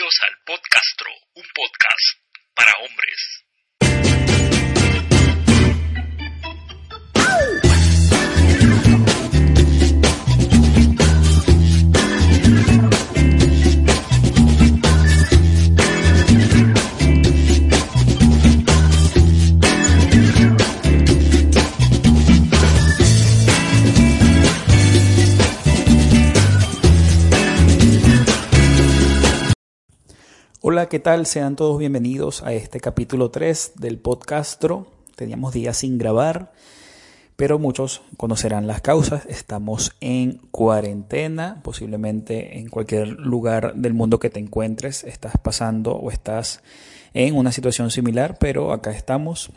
Bienvenidos al Podcastro, un podcast para hombres. Hola, ¿qué tal? Sean todos bienvenidos a este capítulo 3 del podcastro. Teníamos días sin grabar, pero muchos conocerán las causas. Estamos en cuarentena, posiblemente en cualquier lugar del mundo que te encuentres, estás pasando o estás en una situación similar, pero acá estamos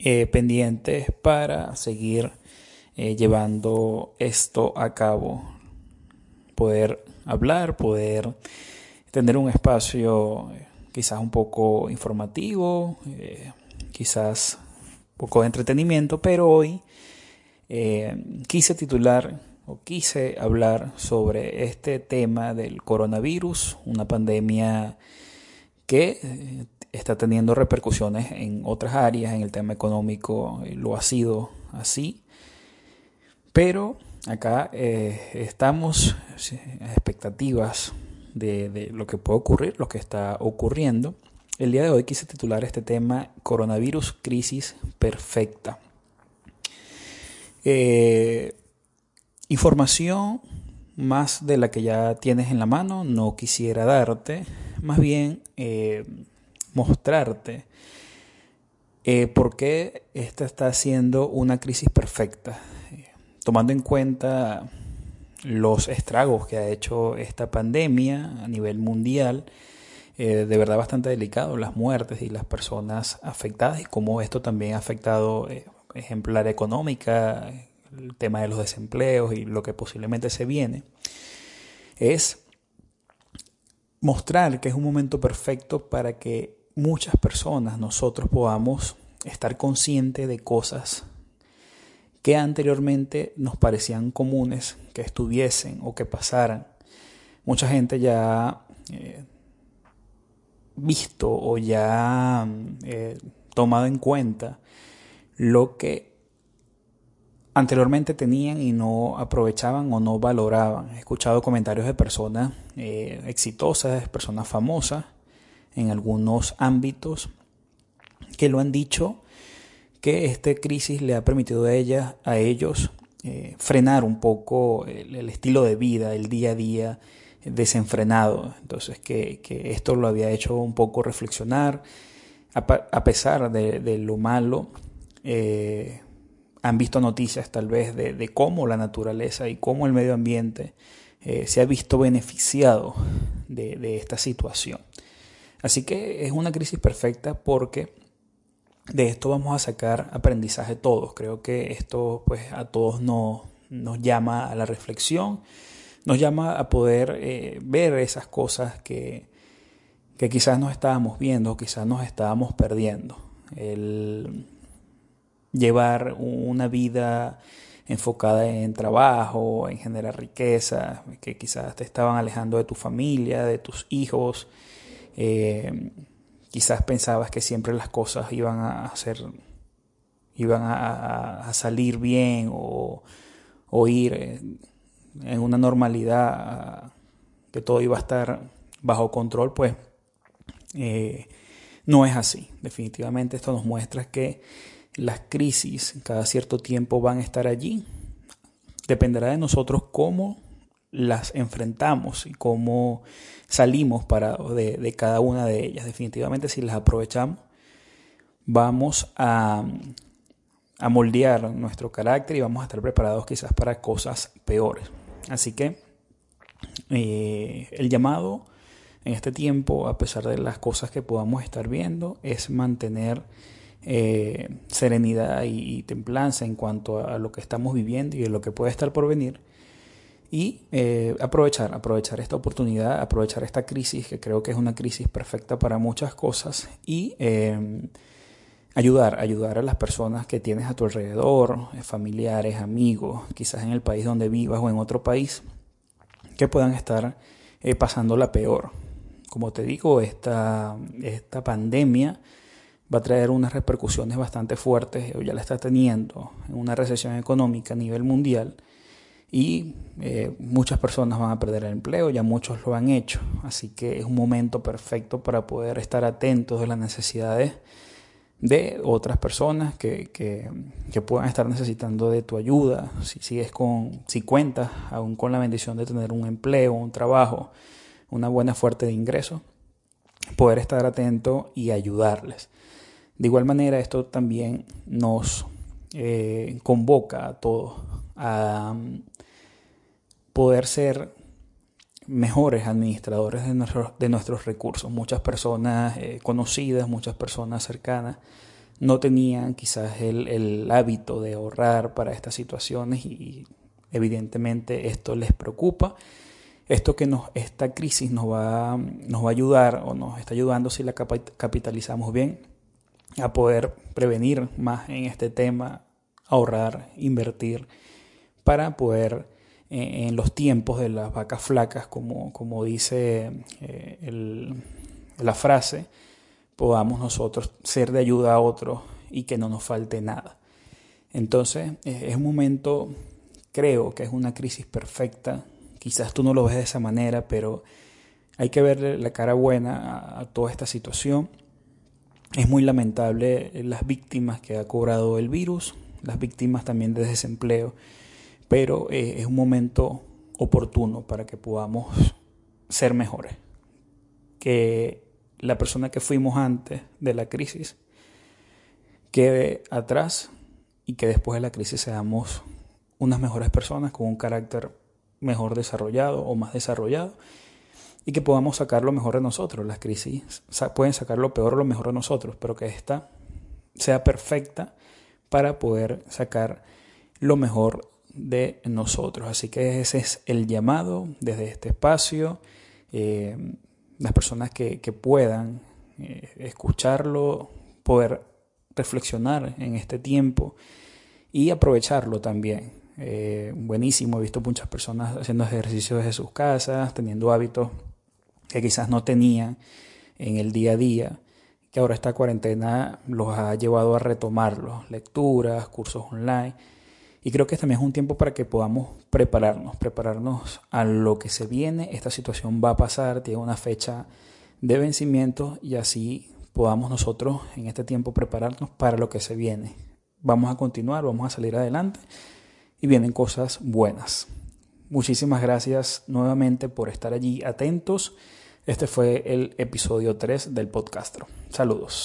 eh, pendientes para seguir eh, llevando esto a cabo. Poder hablar, poder tener un espacio eh, quizás un poco informativo, eh, quizás un poco de entretenimiento, pero hoy eh, quise titular o quise hablar sobre este tema del coronavirus, una pandemia que está teniendo repercusiones en otras áreas, en el tema económico lo ha sido así, pero acá estamos a expectativas de, lo que puede ocurrir, lo que está ocurriendo. El día de hoy quise titular este tema Coronavirus Crisis Perfecta. Eh, información más de la que ya tienes en la mano, no quisiera darte, más bien eh, mostrarte eh, por qué esta está siendo una crisis perfecta, tomando en cuenta los estragos que ha hecho esta pandemia a nivel mundial. Eh, de verdad bastante delicado, las muertes y las personas afectadas y cómo esto también ha afectado, eh, ejemplar económica, el tema de los desempleos y lo que posiblemente se viene, es mostrar que es un momento perfecto para que muchas personas, nosotros podamos estar conscientes de cosas que anteriormente nos parecían comunes que estuviesen o que pasaran. Mucha gente ya ha eh, visto o ya ha eh, tomado en cuenta lo que anteriormente tenían y no aprovechaban o no valoraban. He escuchado comentarios de personas eh, exitosas, personas famosas en algunos ámbitos que lo han dicho que esta crisis le ha permitido a, ella, a ellos eh, frenar un poco el, estilo de vida, el día a día desenfrenado. Entonces que, esto lo había hecho un poco reflexionar, a, pesar de, lo malo. Eh, han visto noticias tal vez de, cómo la naturaleza y cómo el medio ambiente eh, se ha visto beneficiado de esta situación. Así que es una crisis perfecta porque de esto vamos a sacar aprendizaje todos. Creo que esto pues a todos nos, nos llama a la reflexión, nos llama a poder eh, ver esas cosas que, que quizás no estábamos viendo, quizás nos estábamos perdiendo. El llevar una vida enfocada en trabajo, en generar riqueza, que quizás te estaban alejando de tu familia, de tus hijos. Eh, quizás pensabas que siempre las cosas iban a hacer, iban a, salir bien o, ir en una normalidad, que todo iba a estar bajo control, pues eh, no es así. Definitivamente esto nos muestra que las crisis cada cierto tiempo van a estar allí. Dependerá de nosotros cómo las enfrentamos y cómo salimos para, de, cada una de ellas. Definitivamente si las aprovechamos, vamos a, a moldear nuestro carácter y vamos a estar preparados quizás para cosas peores. Así que eh, el llamado en este tiempo, a pesar de las cosas que podamos estar viendo, es mantener eh, serenidad y, templanza en cuanto a lo que estamos viviendo y de lo que puede estar por venir y eh, aprovechar, aprovechar esta oportunidad, aprovechar esta crisis, que creo que es una crisis perfecta para muchas cosas, y em, ayudar, ayudar a las personas que tienes a tu alrededor, eh, familiares, amigos, quizás en el país donde vivas o en otro país, que puedan estar eh, pasando la peor. como te digo, esta, esta pandemia va a traer unas repercusiones bastante fuertes, o ya la está teniendo, en una recesión económica a nivel mundial y eh, muchas personas van a perder el empleo, ya muchos lo han hecho, así que es un momento perfecto para poder estar atentos de las necesidades de otras personas que, que, puedan estar necesitando de tu ayuda, si sigues con, si cuentas aún con la bendición de tener un empleo, un trabajo, una buena fuerte de ingresos, poder estar atento y ayudarles. De igual manera, esto también nos eh, convoca a todos a um, poder ser mejores administradores de, de nuestros recursos. Muchas personas eh, conocidas, muchas personas cercanas no tenían quizás el, el, hábito de ahorrar para estas situaciones y evidentemente esto les preocupa. Esto que nos, esta crisis nos va, nos va a ayudar o nos está ayudando si la capitalizamos bien a poder prevenir más en este tema, ahorrar, invertir, para poder eh, en los tiempos de las vacas flacas, como, como dice eh, la frase, podamos nosotros ser de ayuda a otros y que no nos falte nada. Entonces es un momento, creo que es una crisis perfecta, quizás tú no lo ves de esa manera, pero hay que verle la cara buena a toda esta situación. Es muy lamentable las víctimas que ha cobrado el virus, las víctimas también de desempleo, pero eh, es un momento oportuno para que podamos ser mejores. Que la persona que fuimos antes de la crisis quede atrás y que después de la crisis seamos unas mejores personas con un carácter mejor desarrollado o más desarrollado y que podamos sacar lo mejor de nosotros. Las crisis pueden sacar lo peor o lo mejor de nosotros, pero que esta sea perfecta para poder sacar lo mejor de nosotros. Así que ese es el llamado desde este espacio. Eh, las personas que, puedan eh, escucharlo, poder reflexionar en este tiempo y aprovecharlo también. Eh, buenísimo, he visto muchas personas haciendo ejercicios desde sus casas, teniendo hábitos que quizás no tenían en el día a día, que ahora esta cuarentena los ha llevado a retomarlos, lecturas, cursos online. Y creo que también es un tiempo para que podamos prepararnos, prepararnos a lo que se viene. Esta situación va a pasar, tiene una fecha de vencimiento y así podamos nosotros en este tiempo prepararnos para lo que se viene. Vamos a continuar, vamos a salir adelante y vienen cosas buenas. Muchísimas gracias nuevamente por estar allí atentos. Este fue el episodio 3 del podcastro. Saludos.